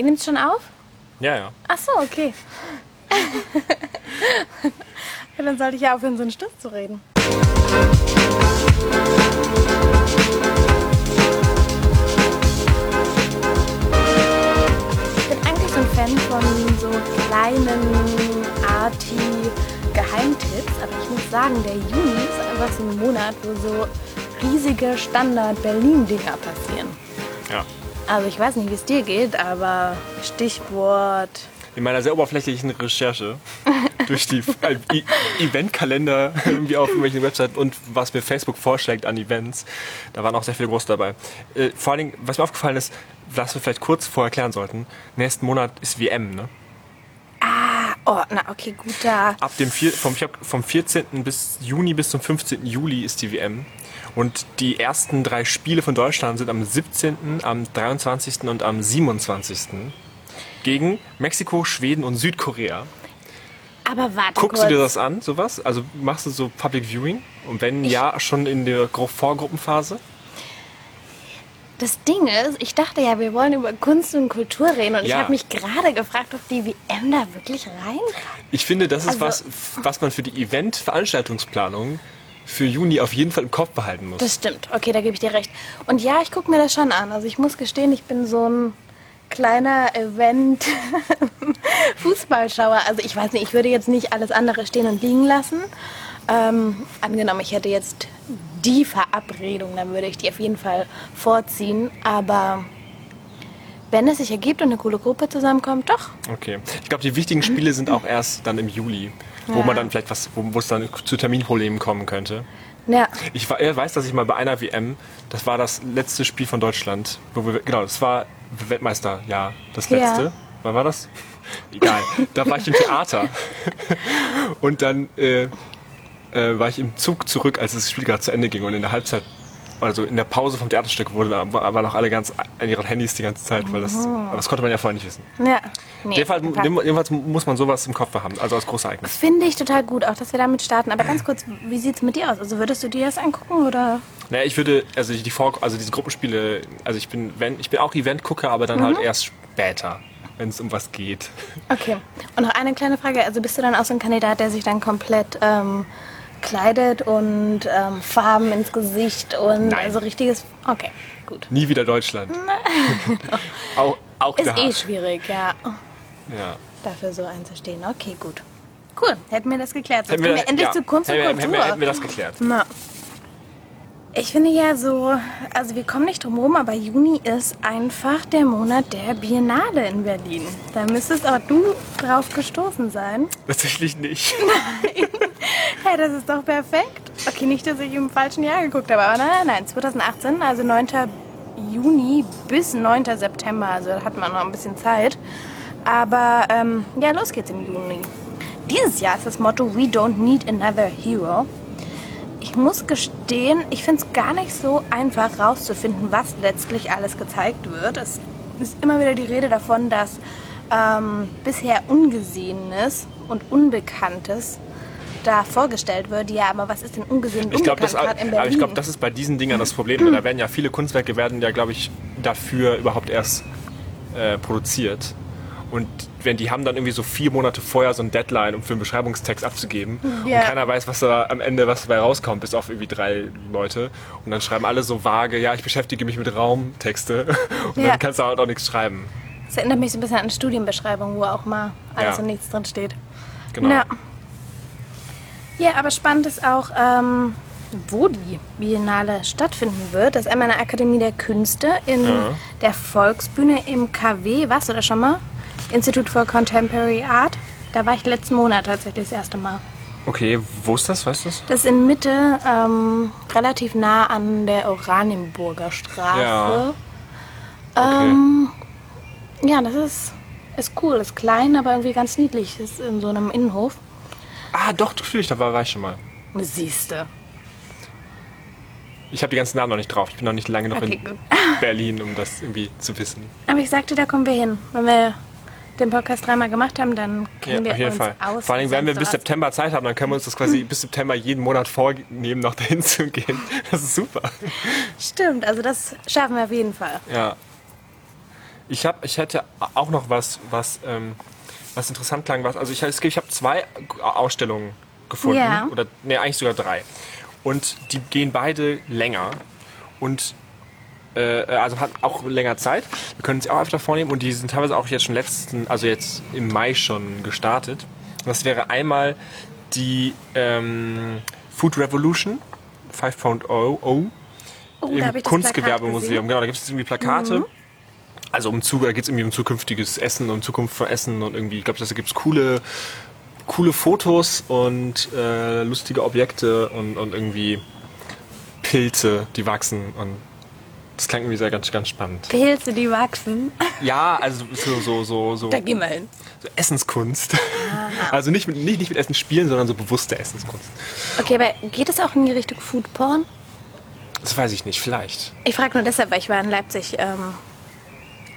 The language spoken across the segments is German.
Ihr nehmt schon auf? Ja, ja. Ach so, okay. ja, dann sollte ich ja aufhören, so einen Stift zu reden. Ich bin eigentlich so ein Fan von so kleinen Arty-Geheimtipps, aber ich muss sagen, der Juni ist einfach so ein Monat, wo so riesige Standard-Berlin-Dinger passieren. Ja. Also ich weiß nicht, wie es dir geht, aber Stichwort In meiner sehr oberflächlichen Recherche durch die E- Eventkalender irgendwie auf irgendwelchen Webseiten und was mir Facebook vorschlägt an Events, da waren auch sehr viele große dabei. Äh, vor allen Dingen, was mir aufgefallen ist, was wir vielleicht kurz vorher klären sollten, nächsten Monat ist WM, ne? Oh, na okay, gut da. Ab dem vier, vom, vom 14. bis Juni bis zum 15. Juli ist die WM. Und die ersten drei Spiele von Deutschland sind am 17., am 23. und am 27. gegen Mexiko, Schweden und Südkorea. Aber warte Guckst kurz. du dir das an, sowas? Also machst du so Public Viewing? Und wenn ja, schon in der Vorgruppenphase? Das Ding ist, ich dachte ja, wir wollen über Kunst und Kultur reden und ich Ja. habe mich gerade gefragt, ob die WM da wirklich rein. Ich finde, das ist Also- was, was man für die Event-Veranstaltungsplanung für Juni auf jeden Fall im Kopf behalten muss. Das stimmt. Okay, da gebe ich dir recht. Und ja, ich gucke mir das schon an. Also ich muss gestehen, ich bin so ein kleiner Event Fußballschauer. Also ich weiß nicht, ich würde jetzt nicht alles andere stehen und liegen lassen. Ähm, angenommen, ich hätte jetzt die Verabredung, dann würde ich die auf jeden Fall vorziehen. Aber wenn es sich ergibt und eine coole Gruppe zusammenkommt, doch. Okay. Ich glaube, die wichtigen Spiele sind auch erst dann im Juli, wo Ja. man dann vielleicht was, wo es dann zu Terminproblemen kommen könnte. Ja. Ich weiß, dass ich mal bei einer WM, das war das letzte Spiel von Deutschland, wo wir, genau, das war Weltmeister, ja, das Ja. letzte. Wann war das? Egal. da war ich im Theater. Und dann äh, äh, war ich im Zug zurück, als das Spiel gerade zu Ende ging und in der Halbzeit, also in der Pause vom Theaterstück wurde, da waren noch alle ganz an ihren Handys die ganze Zeit, weil das, das konnte man ja vorher nicht wissen. Ja. Nee, Jedenfalls, jedenfalls muss man sowas im Kopf haben, also als großes Ereignis. Finde ich total gut, auch dass wir damit starten. Aber ganz kurz, wie sieht es mit dir aus? Also würdest du dir das angucken oder? Naja, ich würde, also die Vor also diese Gruppenspiele, also ich bin, wenn, ich bin auch Event-Gucker, aber dann Mhm. halt erst später, wenn es um was geht. Okay. Und noch eine kleine Frage. Also bist du dann auch so ein Kandidat, der sich dann komplett ähm, kleidet und ähm, Farben ins Gesicht und Nein. also richtiges. Okay, gut. Nie wieder Deutschland. auch auch Ist eh schwierig, ja. Ja. Dafür so einzustehen. Okay, gut. Cool, hätten wir das geklärt. Jetzt Hätten wir endlich ja, zu Kunst und hätten wir- Kultur. Hätten wir, hätten wir das geklärt. Na. Ich finde ja so, also wir kommen nicht drum herum, aber Juni ist einfach der Monat der Biennale in Berlin. Da müsstest auch du drauf gestoßen sein. Tatsächlich nicht. Hey, das ist doch perfekt. Okay, nicht, dass ich im falschen Jahr geguckt habe, aber nein, nein, nein, 2018, also 9. Juni bis 9. September, also da hat man noch ein bisschen Zeit. Aber ähm, ja, los geht's im Juni. Dieses Jahr ist das Motto We don't need another hero. Ich muss gestehen, ich finde es gar nicht so einfach rauszufinden, was letztlich alles gezeigt wird. Es ist immer wieder die Rede davon, dass ähm, bisher Ungesehenes und Unbekanntes da vorgestellt wird. Ja, aber was ist denn ungesehen Ich glaube, das, aber ich glaub, das ist bei diesen Dingern das Problem. Da werden ja viele Kunstwerke werden ja, glaube ich, dafür überhaupt erst äh, produziert. Und wenn die haben dann irgendwie so vier Monate vorher so ein Deadline, um für einen Beschreibungstext abzugeben. Ja. Und keiner weiß, was da am Ende was dabei rauskommt, bis auf irgendwie drei Leute. Und dann schreiben alle so vage, ja, ich beschäftige mich mit Raumtexte. Und Ja. dann kannst du halt auch nichts schreiben. das erinnert mich so ein bisschen an Studienbeschreibungen, wo auch mal alles Ja. und nichts drin steht. Genau. Ja. Ja, aber spannend ist auch, ähm, wo die Biennale stattfinden wird. Das ist einmal in der Akademie der Künste in Ja. der Volksbühne im KW. Warst du da schon mal? Institut for Contemporary Art. Da war ich letzten Monat tatsächlich das erste Mal. Okay, wo ist das? Weißt du das? Das ist in Mitte, ähm, relativ nah an der Oranienburger Straße. Ja. Ähm, Okay. Ja, das ist, ist cool, ist klein, aber irgendwie ganz niedlich. Ist in so einem Innenhof. Ah, doch, natürlich, da war, war ich schon mal. Siehste. Ich habe die ganzen Namen noch nicht drauf. Ich bin noch nicht lange noch Okay, in gut. Berlin, um das irgendwie zu wissen. Aber ich sagte, da kommen wir hin. Wenn wir den Podcast dreimal gemacht haben, dann Ja, kennen wir auf jeden uns Fall. aus. Vor allem, wenn wir bis. September Zeit haben, dann können wir uns das quasi bis September jeden Monat vornehmen, noch dahin zu gehen. Das ist super. Stimmt, also das schaffen wir auf jeden Fall. Ja. Ich habe, ich hätte auch noch was, was, ähm, was interessant klang. Was, also ich, ich habe zwei Ausstellungen gefunden Ja. oder nee, eigentlich sogar drei. Und die gehen beide länger und äh, also hat auch länger Zeit. Wir können sie auch öfter vornehmen und die sind teilweise auch jetzt schon letzten, also jetzt im Mai schon gestartet. Das wäre einmal die ähm, Food Revolution 5.0 Oh, da im Kunstgewerbemuseum. Genau, da gibt es irgendwie Plakate. Also um da geht es irgendwie um zukünftiges Essen und Zukunft von Essen und irgendwie, ich glaube, da gibt es coole, coole Fotos und äh, lustige Objekte und, und irgendwie Pilze, die wachsen und das klang irgendwie sehr ganz, ganz spannend. Pilze, die wachsen. Ja, also so, so, so, so, Da gehen wir hin. so Essenskunst. Also nicht mit, nicht, nicht mit Essen spielen, sondern so bewusste Essenskunst. Okay, aber geht es auch in die Richtung Foodporn? Das weiß ich nicht, vielleicht. Ich frage nur deshalb, weil ich war in Leipzig ähm,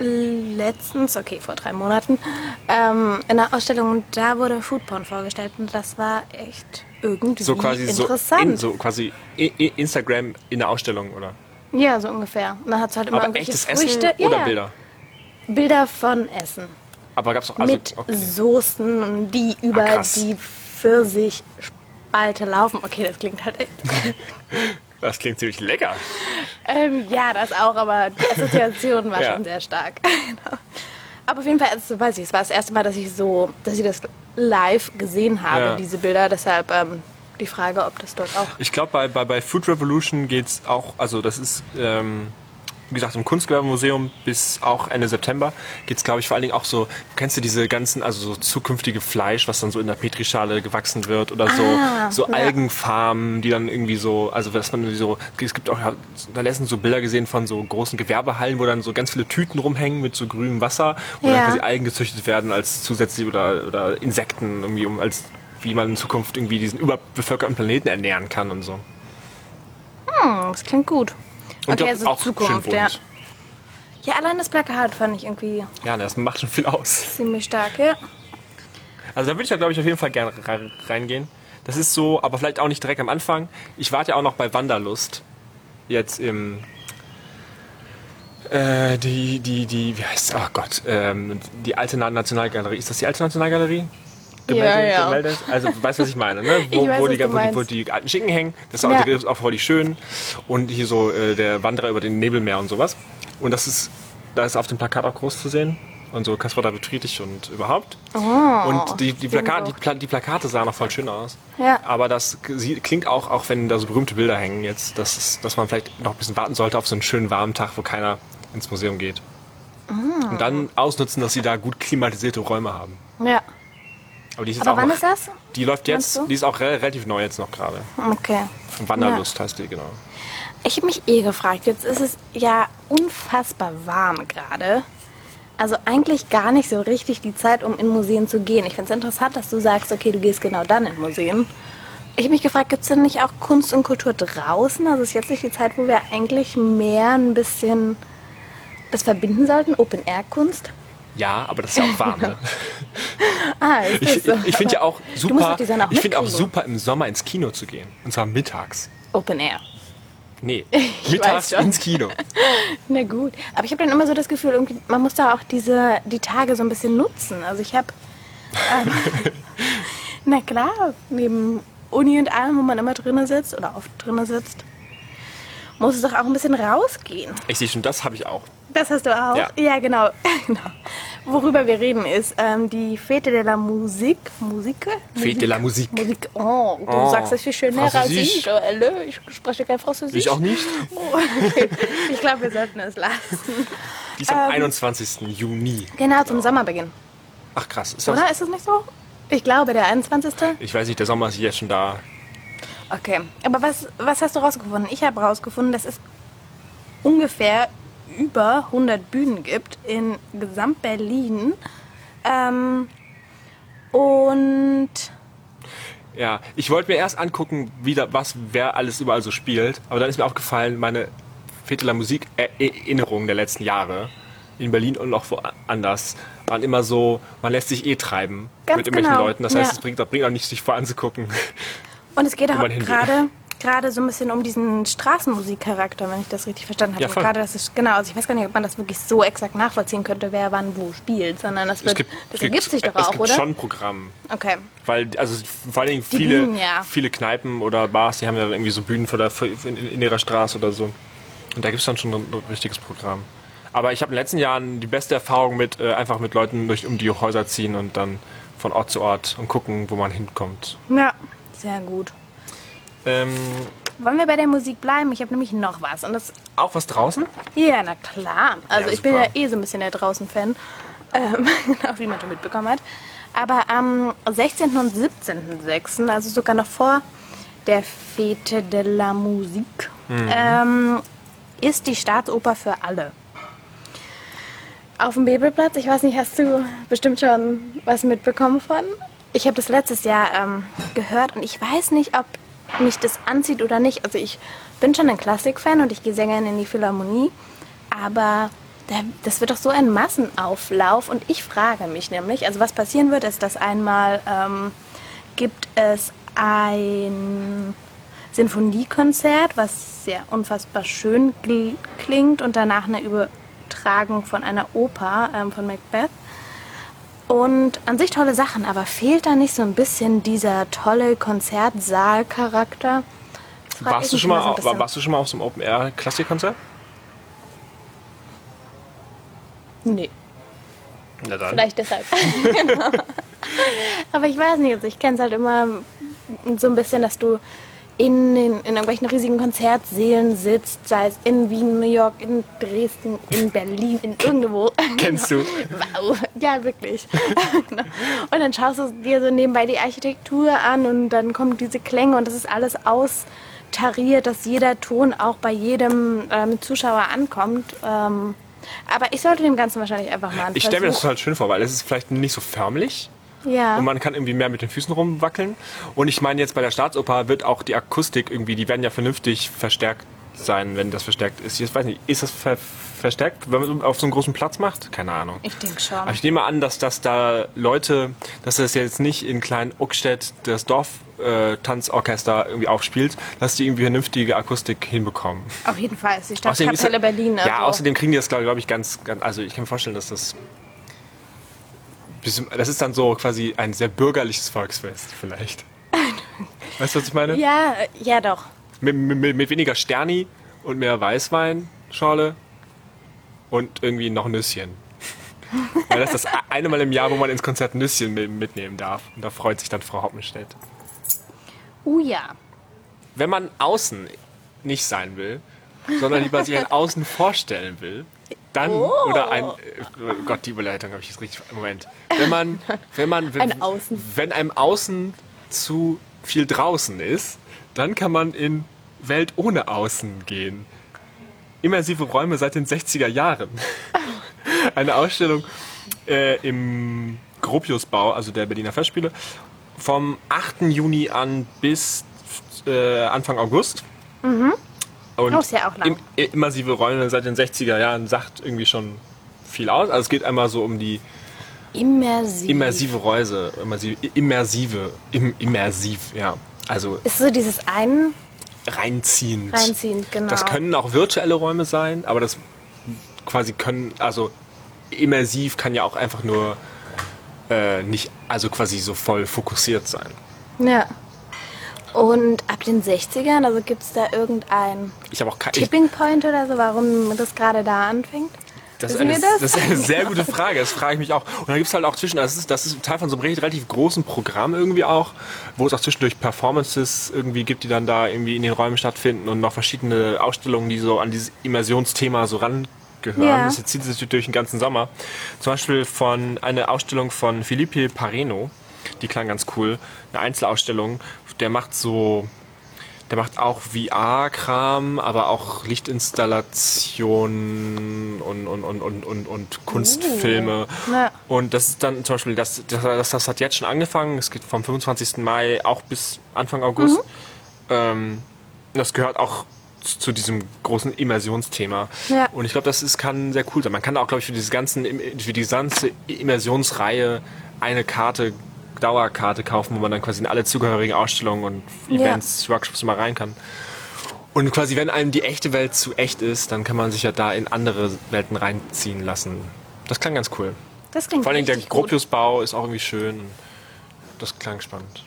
letztens, okay, vor drei Monaten, ähm, in einer Ausstellung und da wurde Foodporn vorgestellt und das war echt irgendwie So quasi so, interessant. in, so quasi Instagram in der Ausstellung, oder? Ja, so ungefähr. Und dann hat es halt immer Aber irgendwelche echtes Früchte. Essen oder ja. Bilder? Bilder von Essen. Aber gab's auch also, mit okay. Soßen, die über krass. die Pfirsichspalte laufen. Okay, das klingt halt echt. Das klingt ziemlich lecker. ähm, ja, das auch, aber die Assoziation war Ja. schon sehr stark. Genau. Aber auf jeden Fall, also, weiß ich, es war das erste Mal, dass ich so, dass ich das live gesehen habe, Ja. diese Bilder. Deshalb ähm, die Frage, ob das dort auch. Ich glaube, bei, bei, bei Food Revolution geht's auch, also das ist, ähm, wie gesagt, im Kunstgewerbemuseum bis auch Ende September geht's, glaube ich, vor allen Dingen auch so, kennst du diese ganzen, also so zukünftige Fleisch, was dann so in der Petrischale gewachsen wird oder so, Ah, so ja. Algenfarmen, die dann irgendwie so, also dass man so, es gibt auch, da letztens so Bilder gesehen von so großen Gewerbehallen, wo dann so ganz viele Tüten rumhängen mit so grünem Wasser, wo Ja. dann quasi Algen gezüchtet werden als zusätzlich oder, oder Insekten irgendwie, um als wie man in Zukunft irgendwie diesen überbevölkerten Planeten ernähren kann und so. Hm, das klingt gut. Und okay, also auch Zukunft, schön ja. Ja, allein das Plakat fand ich irgendwie Ja, das macht schon viel aus. ziemlich stark, ja. Also da würde ich ja, glaube ich, auf jeden Fall gerne re- reingehen. Das ist so, aber vielleicht auch nicht direkt am Anfang. Ich warte ja auch noch bei Wanderlust. Jetzt im. Äh, die, die, die, wie heißt Oh Gott, ähm, die alte Na- Nationalgalerie. Ist das die alte Nationalgalerie? Ja, ja. Gemeldet? Also, weißt du, was ich meine, ne? Wo, weiß, wo, die, wo, die, wo die alten Schinken hängen. Das ist auch, Ja. ist auch voll schön. Und hier so äh, der Wanderer über den Nebelmeer und sowas. Und das ist, da ist auf dem Plakat auch groß zu sehen. Und so Kaspar David Friedrich und überhaupt. Oh, Und die, die, Plakate, die, Pla die Plakate sahen auch voll schön aus. Ja. Aber das klingt auch, auch wenn da so berühmte Bilder hängen jetzt, dass, es- dass man vielleicht noch ein bisschen warten sollte auf so einen schönen warmen Tag, wo keiner ins Museum geht. Ah. Und dann ausnutzen, dass sie da gut klimatisierte Räume haben. Ja. Aber die ist Aber wann noch, ist das? Die läuft jetzt, die ist auch re relativ neu jetzt noch gerade. Okay. Wanderlust heißt die, genau. Ich habe mich eh gefragt, jetzt ist es ja unfassbar warm gerade. Also eigentlich gar nicht so richtig die Zeit, um in Museen zu gehen. Ich finde es interessant, dass du sagst, okay, du gehst genau dann in Museen. Ich habe mich gefragt, gibt es denn nicht auch Kunst und Kultur draußen? Also ist jetzt nicht die Zeit, wo wir eigentlich mehr ein bisschen das verbinden sollten? Open-Air-Kunst? Ja, aber das ist ja auch warm. Ne? Ah, ist Ich, so? ich finde ja auch musst super, die Sonne auch ich finde auch super im Sommer ins Kino zu gehen. Und zwar mittags. Open-Air. Nee, weiß mittags ins Kino. Na gut. Aber ich habe dann immer so das Gefühl, irgendwie, man muss da auch diese, die Tage so ein bisschen nutzen. Also ich habe, ähm, na klar, neben Uni und allem, wo man immer drinne sitzt oder oft drinne sitzt, muss es doch auch ein bisschen rausgehen. Ich sehe schon, das habe ich auch. Das hast du auch? Ja. genau. genau. Worüber wir reden ist ähm, die Fete de la Musique. Musik? Fete de la Musique. Musik. Oh, du Oh, sagst das viel schöner als ich. Oh, hallo, ich spreche kein Französisch. Ich auch nicht. Oh, okay. Ich glaube, wir sollten es lassen. Die ist am 21. Juni. Genau, zum Sommerbeginn. Ach krass, ist das? Oder ist es nicht so? Ich glaube, der 21. Ich weiß nicht, der Sommer ist jetzt schon da. Okay. Aber was, was hast du rausgefunden? Ich habe rausgefunden, dass es ungefähr über 100 Bühnen gibt in Gesamt-Berlin. Ähm, und Ja, ich wollte mir erst angucken, wie da, was, wer alles überall so spielt. Aber dann ist mir aufgefallen, meine Fete la Musik Erinnerungen der letzten Jahre in Berlin und auch woanders waren immer so, man lässt sich eh treiben Ganz mit irgendwelchen genau, Leuten. Das heißt, ja. es bringt, das bringt auch nicht, sich voranzugucken. Und es geht auch gerade gerade so ein bisschen um diesen Straßenmusikcharakter, wenn ich das richtig verstanden habe. Ja, gerade das ist genau, also ich weiß gar nicht, ob man das wirklich so exakt nachvollziehen könnte, wer wann wo spielt, sondern das, wird, das ergibt sich doch es auch, gibt oder? schon ein Programm. Okay. Weil, also vor allen Dingen viele, Bühnen, ja. viele Kneipen oder Bars, die haben ja irgendwie so Bühnen vor der, in, in ihrer Straße oder so. Und da gibt es dann schon ein, ein richtiges Programm. Aber ich habe in den letzten Jahren die beste Erfahrung mit äh, einfach mit Leuten durch um die Häuser ziehen und dann von Ort zu Ort und gucken, wo man hinkommt. Ja, sehr gut. Ähm, Wollen wir bei der Musik bleiben? Ich habe nämlich noch was. Und das, auch was draußen? ja, na klar. Also Ja, ich bin ja eh so ein bisschen der Draußen-Fan, ähm, auch wie man schon mitbekommen hat. Aber am 16. und 17.06., also sogar noch vor der Fete de la Musique, ähm, ist die Staatsoper für alle. Auf dem Bebelplatz, ich weiß nicht, hast du bestimmt schon was mitbekommen von? Ich habe das letztes Jahr ähm, gehört und ich weiß nicht, ob mich das anzieht oder nicht. Also ich bin schon ein Klassikfan und ich gehe sehr gerne in die Philharmonie, aber da, das wird doch so ein Massenauflauf und ich frage mich nämlich, also was passieren wird, ist, dass einmal ähm, gibt es ein Sinfoniekonzert, was sehr unfassbar schön klingt und danach eine Übertragung von einer Oper ähm, von Macbeth. Und an sich tolle Sachen, aber fehlt da nicht so ein bisschen dieser tolle Konzertsaal-Charakter? Warst du, schon mal, so warst du schon mal auf so einem Open-Air-Klassikkonzert? Nee, Na dann. vielleicht deshalb. Genau. Aber ich weiß nicht, also ich kenne es halt immer so ein bisschen, dass du in, den, in irgendwelchen riesigen Konzertsälen sitzt, sei es in Wien, New York, in Dresden, in Berlin, in irgendwo. Kennst du? Wow, ja, wirklich. Genau. und dann schaust du dir so nebenbei die Architektur an und dann kommen diese Klänge und das ist alles austariert, dass jeder Ton auch bei jedem ähm, Zuschauer ankommt. Ähm, aber ich sollte dem Ganzen wahrscheinlich einfach mal einen Ich stelle mir das total schön vor, weil es ist vielleicht nicht so förmlich Ja. und man kann irgendwie mehr mit den Füßen rumwackeln. Und ich meine jetzt bei der Staatsoper wird auch die Akustik irgendwie, die werden ja vernünftig verstärkt sein, wenn das verstärkt ist. Ich weiß nicht, ist das ver verstärkt, wenn man so auf so einen großen Platz macht? Keine Ahnung. Ich denke schon. Aber ich nehme an, dass, dass da Leute, dass das jetzt nicht in kleinen Uckstedt das Dorf-Tanzorchester irgendwie aufspielt, dass die irgendwie vernünftige Akustik hinbekommen. Auf jeden Fall ist die Stadtkapelle Berlin. Ja, also- außerdem kriegen die das, glaube ich, ganz, ganz. Also, ich kann mir vorstellen, dass das. Das ist dann so quasi ein sehr bürgerliches Volksfest, vielleicht. Weißt du, was ich meine? Ja, ja doch. Mit, mit, mit weniger Sterni und mehr Weißweinschorle und irgendwie noch Nüsschen. Weil das ist das eine Mal im Jahr, wo man ins Konzert Nüsschen mit- mitnehmen darf. Und da freut sich dann Frau Hoppenstedt. Uh ja. Wenn man außen nicht sein will, sondern lieber sich ein Außen vorstellen will, dann oder ein äh, oh Gott, die Überleitung habe ich jetzt richtig. Moment. Wenn man, wenn man, wenn, wenn einem Außen zu viel draußen ist, dann kann man in Welt ohne Außen gehen. Immersive Räume seit den 60er Jahren. Eine Ausstellung äh, im Gropiusbau, also der Berliner Festspiele, vom 8. Juni an bis äh, Anfang August. Und Oh, ist ja auch lang. Im, immersive Räume seit den 60er Jahren sagt irgendwie schon viel aus. Also es geht einmal so um die Immersiv. immersive Räuse, immersive, immersive, im, immersiv, ja. Also Ist so dieses ein reinziehend. reinziehend, genau. Das können auch virtuelle Räume sein, aber das quasi können, also immersiv kann ja auch einfach nur äh, nicht, also quasi so voll fokussiert sein. Ja. Und ab den 60ern, also gibt es da irgendein Ich auch Tipping Point oder so, warum das gerade da anfängt? das, ist eine, das? das ist eine sehr gute Frage, das frage ich mich auch. Und dann gibt es halt auch zwischen, das ist, das ist Teil von so einem relativ großen Programm irgendwie auch, wo es auch zwischendurch Performances irgendwie gibt, die dann da irgendwie in den Räumen stattfinden und noch verschiedene Ausstellungen, die so an dieses Immersionsthema so rangehören. Ja. Das zieht sich natürlich durch den ganzen Sommer. Zum Beispiel von einer Ausstellung von Felipe Pareno, die klang ganz cool. Eine Einzelausstellung, der macht so, der macht auch VR-Kram, aber auch Lichtinstallationen und, und, und, und, und, und Kunstfilme. Ja. Und das ist dann zum Beispiel, das, das, das, hat jetzt schon angefangen. Es geht vom 25. Mai auch bis Anfang August. Ähm, das gehört auch zu diesem großen Immersionsthema. Ja. Und ich glaube, das ist, kann sehr cool sein. Man kann auch, glaube ich, für diese ganzen, für die ganze Immersionsreihe eine Karte Dauerkarte kaufen, wo man dann quasi in alle zugehörigen Ausstellungen und Ja. Events, Workshops mal rein kann. Und quasi, wenn einem die echte Welt zu echt ist, dann kann man sich ja da in andere Welten reinziehen lassen. Das klang ganz cool. Das klingt Vor allem der. Gropiusbau ist auch irgendwie schön. Das klang spannend.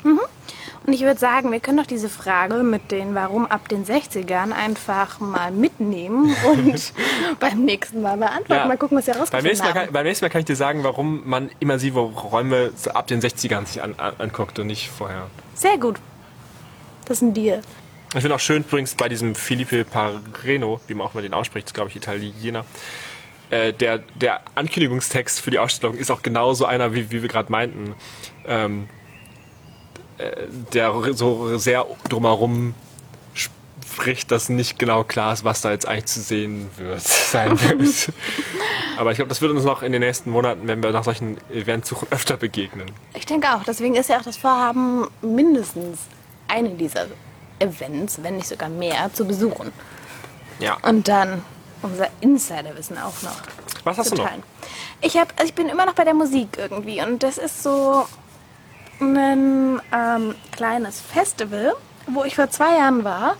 Und ich würde sagen, wir können doch diese Frage mit den Warum ab den 60ern einfach mal mitnehmen und beim nächsten Mal beantworten. Mal gucken, was wir beim rausgefunden nächsten, Mal kann, beim nächsten Mal kann ich dir sagen, warum man immersive Räume ab den 60ern sich an, an, anguckt und nicht vorher. Sehr gut. Das ist ein Deal. Ich finde auch schön übrigens bei diesem Felipe Parreno, wie man auch mal den ausspricht, ist, glaube ich Italiener. Äh, der, der Ankündigungstext für die Ausstellung ist auch genauso einer, wie, wie wir gerade meinten. Ähm, äh, der so sehr drumherum spricht, dass nicht genau klar ist, was da jetzt eigentlich zu sehen wird, sein wird. Aber ich glaube, das wird uns noch in den nächsten Monaten, wenn wir nach solchen Events suchen, öfter begegnen. Ich denke auch. Deswegen ist ja auch das Vorhaben, mindestens eine dieser Events, wenn nicht sogar mehr, zu besuchen. Ja. Und dann unser Insiderwissen auch noch Was hast zu du noch? teilen. Ich, hab, also ich bin immer noch bei der Musik irgendwie und das ist so ein ähm, kleines Festival, wo ich vor zwei Jahren war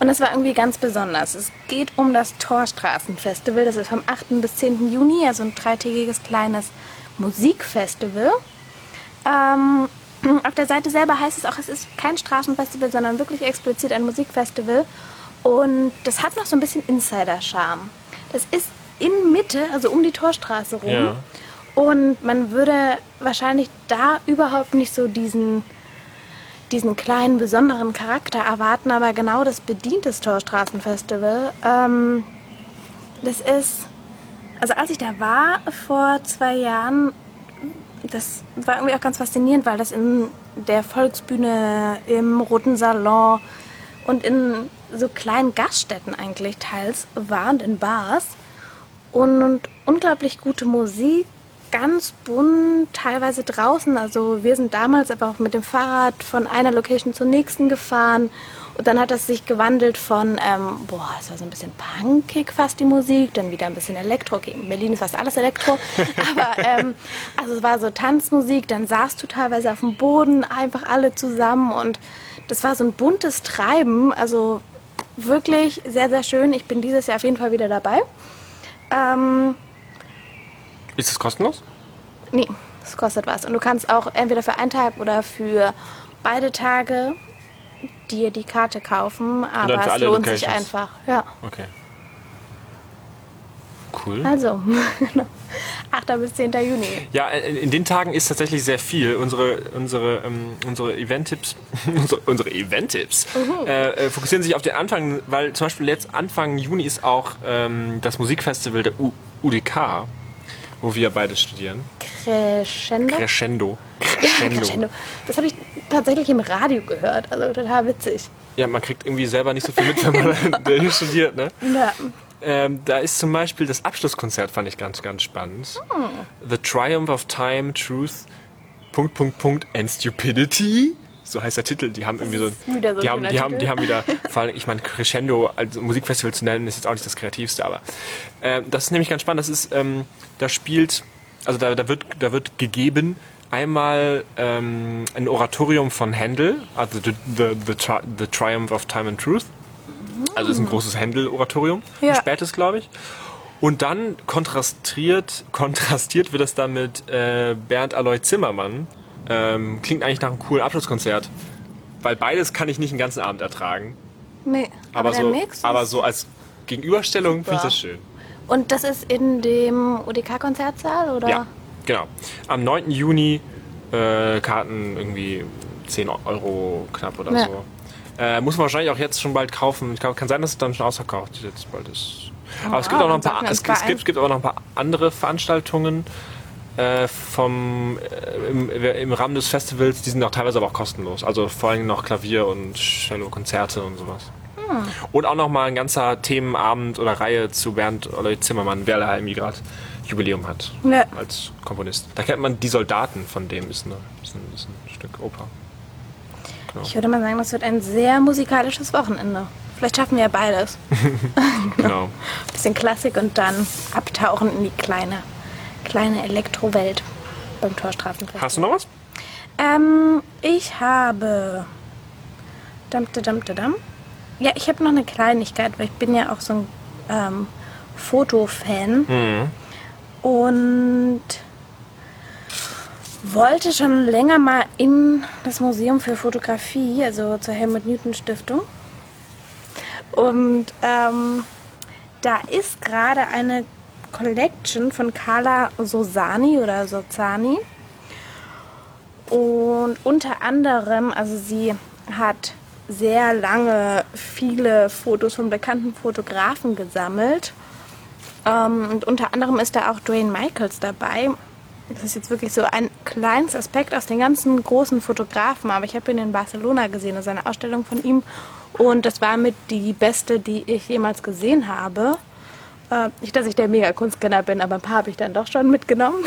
und das war irgendwie ganz besonders. Es geht um das Torstraßenfestival, das ist vom 8. bis 10. Juni, also ein dreitägiges kleines Musikfestival. Ähm, auf der Seite selber heißt es auch, es ist kein Straßenfestival, sondern wirklich explizit ein Musikfestival. Und das hat noch so ein bisschen Insider-Charme. Das ist in Mitte, also um die Torstraße rum. Ja. Und man würde wahrscheinlich da überhaupt nicht so diesen, diesen kleinen, besonderen Charakter erwarten, aber genau das bedient das Torstraßenfestival. Ähm, das ist, also als ich da war vor zwei Jahren, das war irgendwie auch ganz faszinierend, weil das in der Volksbühne, im Roten Salon und in so kleinen Gaststätten eigentlich teils war und in Bars. Und unglaublich gute Musik, ganz bunt, teilweise draußen. Also wir sind damals aber auch mit dem Fahrrad von einer Location zur nächsten gefahren. Und dann hat das sich gewandelt von, ähm, boah, es war so ein bisschen punkig fast die Musik, dann wieder ein bisschen Elektro. Okay, in Berlin ist fast alles Elektro. aber ähm, also es war so Tanzmusik, dann saßt du teilweise auf dem Boden, einfach alle zusammen. Und das war so ein buntes Treiben. Also wirklich sehr, sehr schön. Ich bin dieses Jahr auf jeden Fall wieder dabei. Ähm, Ist es kostenlos? Nee, es kostet was. Und du kannst auch entweder für einen Tag oder für beide Tage dir die Karte kaufen. Aber es lohnt sich Locations. einfach. Ja, Okay. Cool. also 8. bis 10. Juni. Ja, in, in den Tagen ist tatsächlich sehr viel. Unsere, unsere, ähm, unsere Event-Tipps, unsere, unsere Event-Tipps äh, äh, fokussieren sich auf den Anfang, weil zum Beispiel jetzt Anfang Juni ist auch ähm, das Musikfestival der U UDK, wo wir beide studieren. Crescendo. Crescendo. Crescendo. Das habe ich tatsächlich im Radio gehört. Also total witzig. Ja, man kriegt irgendwie selber nicht so viel mit, wenn man hier studiert, ne? Ja. Ähm, da ist zum Beispiel das Abschlusskonzert, fand ich ganz, ganz spannend. The Triumph of Time, Truth, Punkt, Punkt, Punkt, and Stupidity. So heißt der Titel. Die haben irgendwie so, wieder so die haben, die haben, die haben wieder, vor allem, ich meine, Crescendo als Musikfestival zu nennen, ist jetzt auch nicht das kreativste, aber ähm, das ist nämlich ganz spannend. Das ist, ähm, da spielt, also da, da wird, da wird gegeben einmal ähm, ein Oratorium von Handel, also the, the, the, Tri the Triumph of Time and Truth. Also ist ein großes Händel-Oratorium, Ja. ein spätes, glaube ich. Und dann kontrastiert, kontrastiert wird es dann mit äh, Bernd Aloy Zimmermann. Ähm, klingt eigentlich nach einem coolen Abschlusskonzert. Weil beides kann ich nicht den ganzen Abend ertragen. Nee, Aber, der so, aber so als Gegenüberstellung finde ich das schön. Und das ist in dem UDK-Konzertsaal, oder? Ja, genau. Am 9. Juni äh, Karten irgendwie 10 Euro knapp oder Ja. so. Äh, muss man wahrscheinlich auch jetzt schon bald kaufen. Ich glaub, kann sein, dass es dann schon ausverkauft jetzt bald ist. Aber es gibt wow, auch noch ein dann paar, sollten wir es, uns gibt- es, beeilen. gibt, es gibt aber noch ein paar andere Veranstaltungen äh, vom, äh, im, im Rahmen des Festivals. Die sind auch teilweise aber auch kostenlos. Also vor allem noch Klavier und Cello-Konzerte und sowas. Hm. Und auch noch mal ein ganzer Themenabend oder Reihe zu Bernd Olli Zimmermann, wer da irgendwie gerade Jubiläum hat Ja. als Komponist. Da kennt man die Soldaten von dem, ist, eine, ist, ein, ist ein Stück Oper. Ich würde mal sagen, das wird ein sehr musikalisches Wochenende. Vielleicht schaffen wir ja beides. Genau. bisschen Klassik und dann abtauchen in die kleine, kleine Elektrowelt beim Torstraßenfest. Hast du noch was? Ähm, ich habe. Dam, dam, dam. Ja, ich habe noch eine Kleinigkeit, weil ich bin ja auch so ein ähm, Fotofan. Und wollte schon länger mal in das Museum für Fotografie, also zur Helmut Newton Stiftung. Und ähm, da ist gerade eine Collection von Carla Sosani oder Sozani. Und unter anderem, also sie hat sehr lange viele Fotos von bekannten Fotografen gesammelt. Ähm, und unter anderem ist da auch Dwayne Michaels dabei. Das ist jetzt wirklich so ein kleines Aspekt aus den ganzen großen Fotografen, aber ich habe ihn in Barcelona gesehen, ist eine Ausstellung von ihm und das war mit die beste, die ich jemals gesehen habe. Äh, nicht, dass ich der Mega-Kunstkenner bin, aber ein paar habe ich dann doch schon mitgenommen.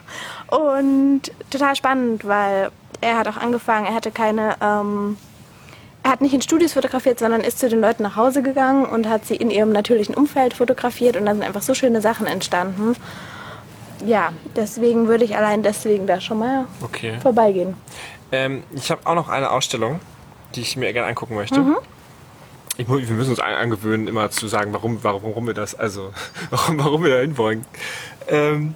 und total spannend, weil er hat auch angefangen, er hatte keine, ähm, er hat nicht in Studios fotografiert, sondern ist zu den Leuten nach Hause gegangen und hat sie in ihrem natürlichen Umfeld fotografiert und da sind einfach so schöne Sachen entstanden. Ja, deswegen würde ich allein deswegen da schon mal Okay. vorbeigehen. Ähm, ich habe auch noch eine Ausstellung, die ich mir gerne angucken möchte. Ich, wir müssen uns an- angewöhnen, immer zu sagen, warum, warum, warum wir das, also, warum, warum wir da hin wollen. Ähm,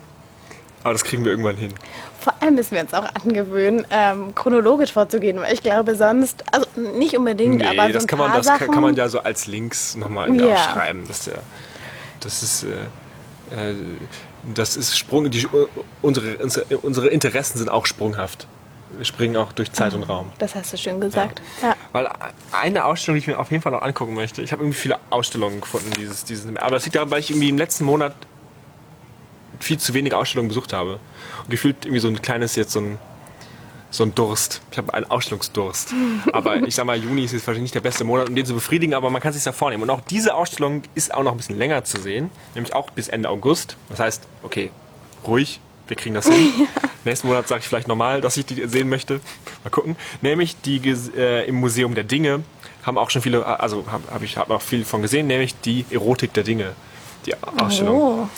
aber das kriegen wir irgendwann hin. Vor allem müssen wir uns auch angewöhnen, ähm, chronologisch vorzugehen, weil ich glaube sonst, also nicht unbedingt, aber so das, kann man, das Sachen. kann, man ja so als Links nochmal Ja. aufschreiben. Dass der, das ist, äh, äh, das ist Sprung, die, unsere, unsere, unsere Interessen sind auch sprunghaft. Wir springen auch durch Zeit und Raum. Das hast du schön gesagt. Ja. Weil eine Ausstellung, die ich mir auf jeden Fall noch angucken möchte, ich habe irgendwie viele Ausstellungen gefunden, dieses, dieses, aber das liegt daran, weil ich irgendwie im letzten Monat viel zu wenige Ausstellungen besucht habe. Und gefühlt irgendwie so ein kleines jetzt so ein, so ein Durst. Ich habe einen Ausstellungsdurst. aber ich sag mal, Juni ist jetzt wahrscheinlich nicht der beste Monat, um den zu befriedigen, aber man kann sich da vornehmen. Und auch diese Ausstellung ist auch noch ein bisschen länger zu sehen, nämlich auch bis Ende August. Das heißt, okay, ruhig, wir kriegen das hin. Nächsten Monat sage ich vielleicht nochmal, dass ich die sehen möchte. Mal gucken. Nämlich die äh, im Museum der Dinge haben auch schon viele, also habe hab ich hab auch viel von gesehen, nämlich die Erotik der Dinge. Die Ausstellung. Oh. Und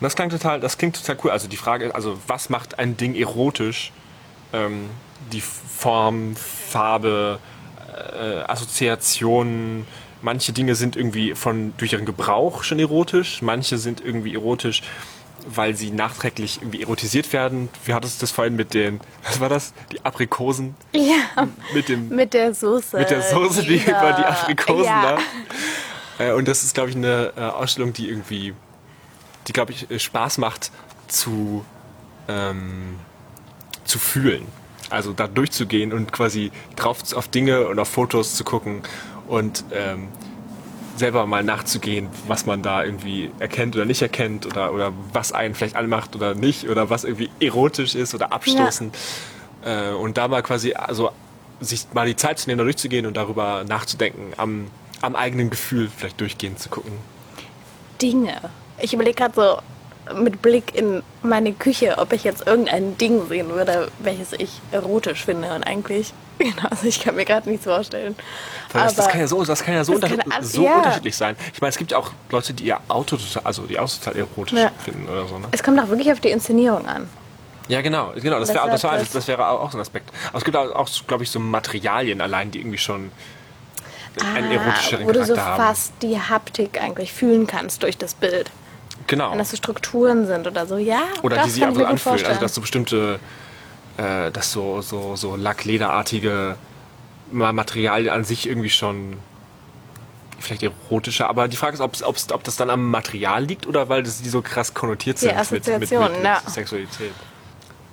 das klingt total, das klingt total cool. Also die Frage ist, also was macht ein Ding erotisch? Ähm, die Form, Farbe, äh, Assoziationen. Manche Dinge sind irgendwie von durch ihren Gebrauch schon erotisch. Manche sind irgendwie erotisch, weil sie nachträglich irgendwie erotisiert werden. Wie hattest du das vorhin mit den, was war das? Die Aprikosen ja, mit dem mit der Soße. mit der Soße, die über- die Aprikosen ja. da. Äh, und das ist, glaube ich, eine äh, Ausstellung, die irgendwie, die, glaube ich, äh, Spaß macht zu, ähm, zu fühlen. Also da durchzugehen und quasi drauf auf Dinge und auf Fotos zu gucken und ähm, selber mal nachzugehen, was man da irgendwie erkennt oder nicht erkennt oder, oder was einen vielleicht anmacht oder nicht oder was irgendwie erotisch ist oder abstoßend. Äh, und da mal quasi, also sich mal die Zeit zu nehmen, da durchzugehen und darüber nachzudenken, am, am eigenen Gefühl vielleicht durchgehend zu gucken. Dinge. Ich überlege gerade so mit Blick in meine Küche, ob ich jetzt irgendein Ding sehen würde, welches ich erotisch finde. Und eigentlich, genau, also ich kann mir gerade nichts vorstellen. Das, das kann ja so, das kann ja so, Das unter, kann alles- so ja. unterschiedlich sein. Ich meine, es gibt ja auch Leute, die ihr Auto total, also die Autos total erotisch Ja. finden oder so. Ne? Es kommt auch wirklich auf die Inszenierung an. Ja, genau, genau. Das, Das wär, das, war, was- das wäre auch so ein Aspekt. Aber es gibt auch, glaube ich, so Materialien allein, die irgendwie schon einen erotischeren Ah, wo du so Charakter haben. fast die Haptik eigentlich fühlen kannst durch das Bild. Genau. Wenn das so Strukturen sind oder so, ja. Oder das die sich einfach anfühlen. Also dass so bestimmte, äh, dass so, so, so Lacklederartige Ma- Materialien an sich irgendwie schon vielleicht erotischer, aber die Frage ist, ob's, ob's, ob das dann am Material liegt oder weil das die so krass konnotiert sind mit, mit, mit, ja. Sexualität.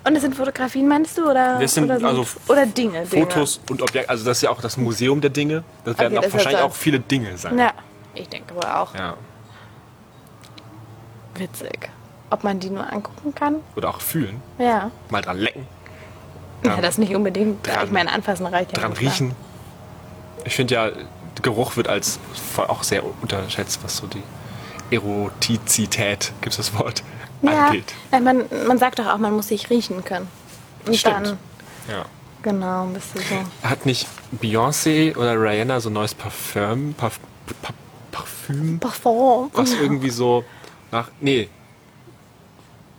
Und es sind Fotografien, meinst du? Oder, Das sind oder, also oder Dinge, Dinge. Fotos und Objekte, also das ist ja auch das Museum der Dinge. Das werden Okay, auch das wahrscheinlich heißt auch viele Dinge sein. Ja, ich denke wohl auch. Ja. Witzig. Ob man die nur angucken kann? Oder auch fühlen. Ja. Mal dran lecken, Ja, das nicht unbedingt. dran- ich meine, anfassen reicht ja dran nicht, riechen. Ich finde ja, Geruch wird als auch sehr unterschätzt, was so die Erotizität, gibt es das Wort, Ja, angeht. ja man, man sagt doch auch, man muss sich riechen können. Und Stimmt. dann, Ja. genau, bist du so. Hat nicht Beyoncé oder Rihanna so ein neues Parfüm, Parf Pa- Parfüm, Parfum. was irgendwie so nach, nee,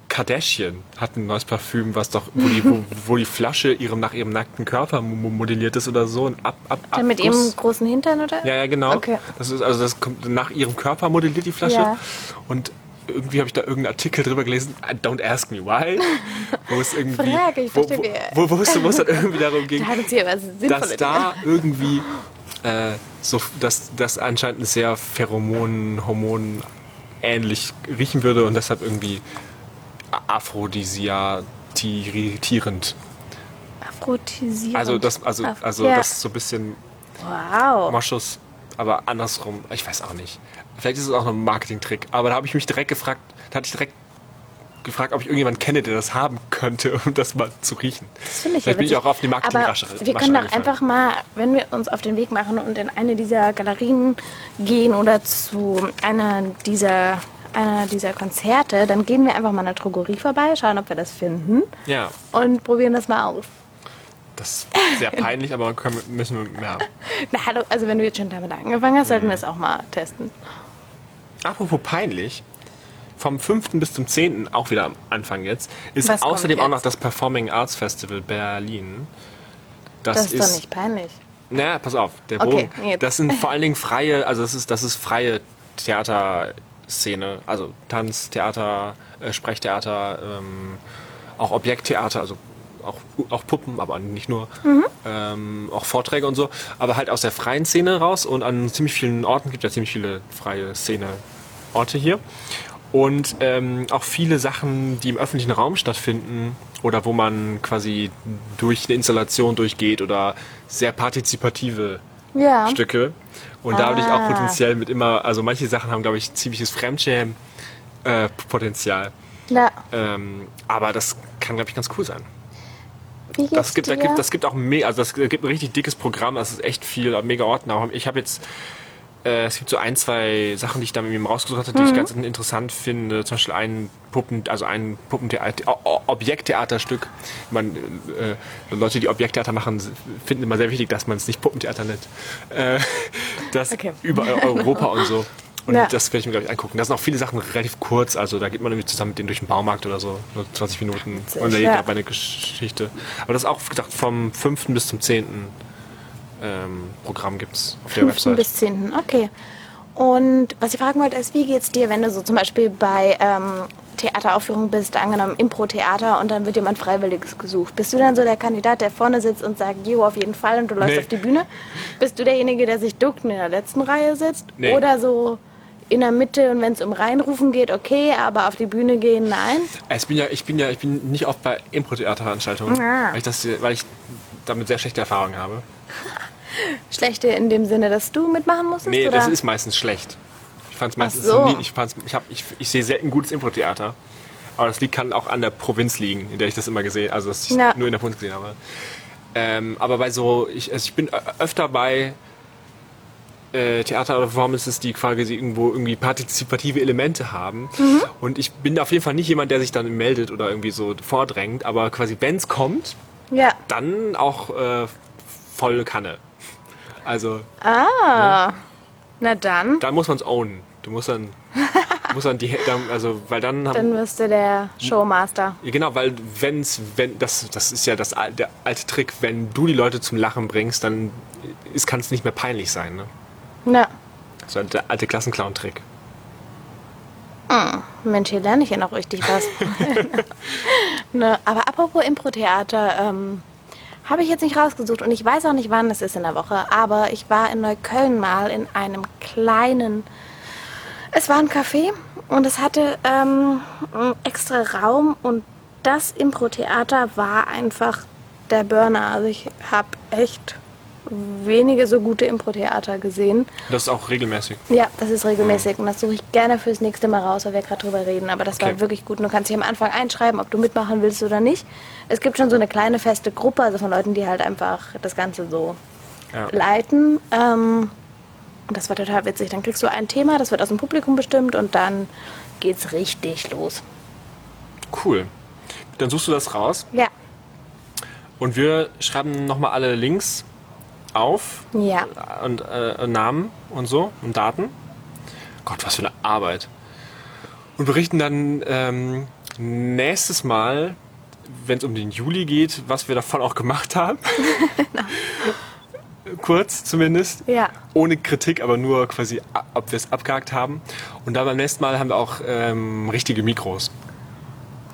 Kardashian hat ein neues Parfüm, was doch, wo die, wo, wo die Flasche ihrem, nach ihrem nackten Körper mo- modelliert ist oder so. Ein ab, ab, Dann mit ihrem großen Hintern, oder? Ja, ja, genau. Okay. Das ist, also das kommt nach ihrem Körper modelliert die Flasche. Ja. Und irgendwie habe ich da irgendeinen Artikel drüber gelesen, "I don't ask me why, wo es irgendwie, Frage, ich wo, wo, wo, wo, es, wo es dann irgendwie darum ging, Da dass da irgendwie äh, so, dass das anscheinend sehr Pheromonen, Hormonen ähnlich riechen würde und deshalb irgendwie aphrodisiatierend. Aphrodisierend. Also das, also, also ja. das ist so ein bisschen Wow. Moschus, aber andersrum. Ich weiß auch nicht. Vielleicht ist es auch ein Marketingtrick. Aber da habe ich mich direkt gefragt, da hatte ich direkt gefragt, ob ich irgendjemanden kenne, der das haben könnte, um das mal zu riechen. Das finde ich Vielleicht ja bin ich auch auf die Aber Marketingrasche wir können doch einfach mal, wenn wir uns auf den Weg machen und in eine dieser Galerien gehen oder zu einer dieser, einer dieser Konzerte, dann gehen wir einfach mal an der Drogerie vorbei, schauen, ob wir das finden Ja, und probieren das mal aus. das ist sehr peinlich, aber können, müssen wir, ja. Na hallo, also wenn du jetzt schon damit angefangen hast, sollten wir es auch mal testen. Apropos peinlich, vom 5. bis zum 10., auch wieder am Anfang jetzt, ist Was außerdem auch noch jetzt? das Performing Arts Festival Berlin. Das, Das, ist doch nicht peinlich. Na, pass auf, der Okay, Bogen. jetzt. Das sind vor allen Dingen freie, also das ist, das ist freie Theaterszene, also Tanz, Theater, äh, Sprechtheater, ähm, auch Objekttheater, also auch, auch Puppen, aber nicht nur, Mhm. ähm, auch Vorträge und so, aber halt aus der freien Szene raus und an ziemlich vielen Orten gibt ja ziemlich viele freie Szene-Orte hier. Und ähm, auch viele Sachen, die im öffentlichen Raum stattfinden oder wo man quasi durch eine Installation durchgeht oder sehr partizipative Ja. Stücke. Und da habe ich auch Ah. potenziell mit immer, also manche Sachen haben, glaube ich, ziemliches Fremdschämen-Potenzial. Ja. ähm, aber das kann, glaube ich, ganz cool sein. Wie geht's Das gibt, da dir? gibt, das gibt auch me also das gibt ein richtig dickes Programm, das ist echt viel, mega Orten. Aber ich habe jetzt, äh, es gibt so ein, zwei Sachen, die ich da mit ihm rausgesucht hatte, die Mhm. ich ganz interessant finde. Zum Beispiel ein Puppen, also ein Puppentheater, Objekttheaterstück. Man, äh, Leute, die Objekttheater machen, finden immer sehr wichtig, dass man es nicht Puppentheater nennt. Äh, das Okay. über Europa und so. Und Ja. das werde ich mir, glaube ich, angucken. Da sind auch viele Sachen relativ kurz. Also da geht man irgendwie zusammen mit denen durch den Baumarkt oder so. Nur 20 Minuten. Witzig, und da ja. geht eine Geschichte. Aber das ist auch, wie gesagt, vom 5. bis zum 10. Ähm, Programm gibt es auf der 5. Website. bis 10. Okay. Und was ich fragen wollte, ist, wie geht's dir, wenn du so zum Beispiel bei ähm, Theateraufführungen bist, angenommen Impro-Theater und dann wird jemand Freiwilliges gesucht. Bist du dann so der Kandidat, der vorne sitzt und sagt, jo, auf jeden Fall und du läufst Nee. auf die Bühne? Bist du derjenige, der sich duckt und in der letzten Reihe sitzt? Nee. Oder so in der Mitte und wenn es um Reinrufen geht, okay, aber auf die Bühne gehen, nein? Ich bin ja, ich bin ja, ich bin nicht oft bei Impro-Theaterveranstaltungen, Ah. weil, ich das, weil ich damit sehr schlechte Erfahrungen habe. Schlechte in dem Sinne, dass du mitmachen musstest? Nee, oder? das ist meistens schlecht. Ich fand's meistens so. nie, ich fand's, ich, hab, ich, ich sehe selten gutes Impro-Theater. Aber das liegt, kann auch an der Provinz liegen, in der ich das immer gesehen also dass ich Ja. nur in der Provinz gesehen habe. Ähm, aber bei so, ich, also ich bin öfter bei äh, Theater oder Performances, die quasi irgendwo irgendwie partizipative Elemente haben. Mhm. Und ich bin auf jeden Fall nicht jemand, der sich dann meldet oder irgendwie so vordrängt, aber quasi, wenn es kommt, Ja. dann auch äh, voll Kanne. Also Ah. Na dann. dann muss man es ownen. Du musst dann, musst dann die, dann, also weil dann, haben, Dann wirst du der Showmaster. ja, genau, weil wenn's, wenn das, das ist ja das der alte Trick, wenn du die Leute zum Lachen bringst, dann kann es nicht mehr peinlich sein. Ne? Na, So der alte Klassenclown-Trick. Mensch, hier lerne ich ja noch richtig was. ne, aber apropos Impro-Theater, ähm, habe ich jetzt nicht rausgesucht und ich weiß auch nicht, wann es ist in der Woche, aber ich war in Neukölln mal in einem kleinen, es war ein Café und es hatte ähm, extra Raum und das Impro-Theater war einfach der Burner. Also ich habe echt wenige so gute Impro-Theater gesehen. Das ist auch regelmäßig. Ja, das ist regelmäßig und das suche ich gerne fürs nächste Mal raus, weil wir gerade drüber reden. Aber das Okay. war wirklich gut. Und du kannst dich am Anfang einschreiben, ob du mitmachen willst oder nicht. Es gibt schon so eine kleine feste Gruppe, also von Leuten, die halt einfach das Ganze so Ja. leiten. Ähm, und das war total witzig. Dann kriegst du ein Thema, das wird aus dem Publikum bestimmt und dann geht's richtig los. Cool. Dann suchst du das raus Ja. und wir schreiben nochmal alle Links auf Ja. und äh, Namen und so und Daten. Gott, was für eine Arbeit. Und berichten dann ähm, nächstes Mal, wenn es um den Juli geht, was wir davon auch gemacht haben. Kurz zumindest. Ja. Ohne Kritik, aber nur quasi, ob wir es abgehakt haben. Und dann beim nächsten Mal haben wir auch ähm, richtige Mikros.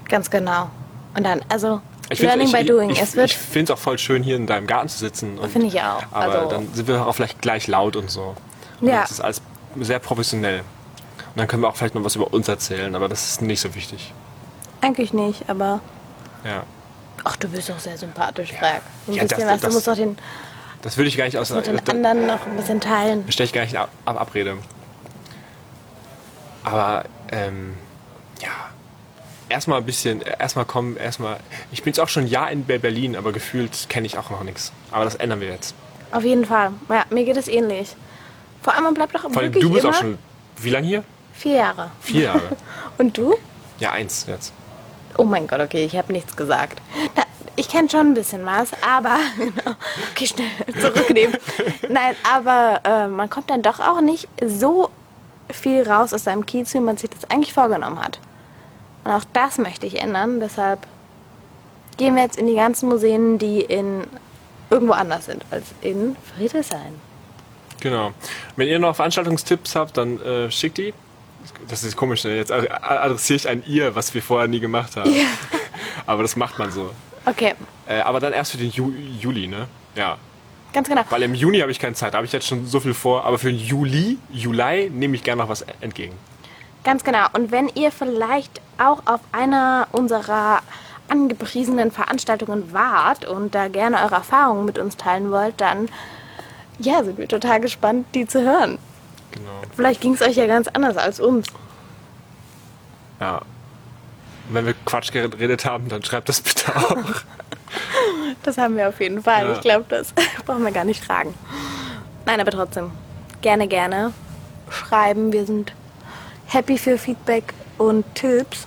Ganz genau. Und dann, also, Ich Learning by doing. Ich, es ich, wird, ich finde es auch voll schön, hier in deinem Garten zu sitzen. Finde ich auch. Aber Also- dann sind wir auch vielleicht gleich laut und so. Und Ja. Das ist alles sehr professionell. Und dann können wir auch vielleicht noch was über uns erzählen, aber das ist nicht so wichtig. eigentlich nicht, aber, Ja. ach, du bist doch sehr sympathisch, Frag. Ein Ja, bisschen das- was, du das- musst doch den, Das würde ich gar nicht aus. mit den da- anderen noch ein bisschen teilen. stelle ich gar nicht ab, ab Abrede. Aber ähm, ja, erstmal ein bisschen, erstmal kommen, erstmal. Ich bin jetzt auch schon ein Jahr in Be- Berlin, aber gefühlt kenne ich auch noch nichts. Aber das ändern wir jetzt. Auf jeden Fall. Ja, mir geht es ähnlich. Vor allem, man bleibt doch Vor allem, wirklich du bist immer auch schon. Wie lange hier? vier Jahre. Vier Jahre. Und du? ja, eins jetzt. Oh mein Gott, okay, ich habe nichts gesagt. Na, ich kenne schon ein bisschen was, aber genau, okay, schnell zurücknehmen. Nein, aber äh, man kommt dann doch auch nicht so viel raus aus seinem Kiez, wie man sich das eigentlich vorgenommen hat. Und auch das möchte ich ändern. Deshalb gehen wir jetzt in die ganzen Museen, die in irgendwo anders sind als in Friedrichshain. Genau. Wenn ihr noch Veranstaltungstipps habt, dann äh, schickt die. Das ist komisch, ne? jetzt ad- adressiere ich an ihr, was wir vorher nie gemacht haben. Aber das macht man so. Okay, Äh, aber dann erst für den Ju Juli, ne? Ja. ganz genau. Weil im Juni habe ich keine Zeit, da habe ich jetzt schon so viel vor. Aber für den Juli, Juli nehme ich gerne noch was entgegen. Ganz genau. Und wenn ihr vielleicht auch auf einer unserer angepriesenen Veranstaltungen wart und da gerne eure Erfahrungen mit uns teilen wollt, dann ja, sind wir total gespannt, die zu hören. Genau. Vielleicht ging es euch ja ganz anders als uns. Ja. Wenn wir Quatsch geredet haben, dann schreibt das bitte auch. Das haben wir auf jeden Fall. Ja. Ich glaube, das brauchen wir gar nicht fragen. Nein, aber trotzdem, gerne, gerne schreiben. Wir sind happy für Feedback und Tipps.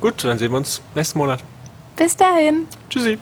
Gut, dann sehen wir uns nächsten Monat. Bis dahin. Tschüssi.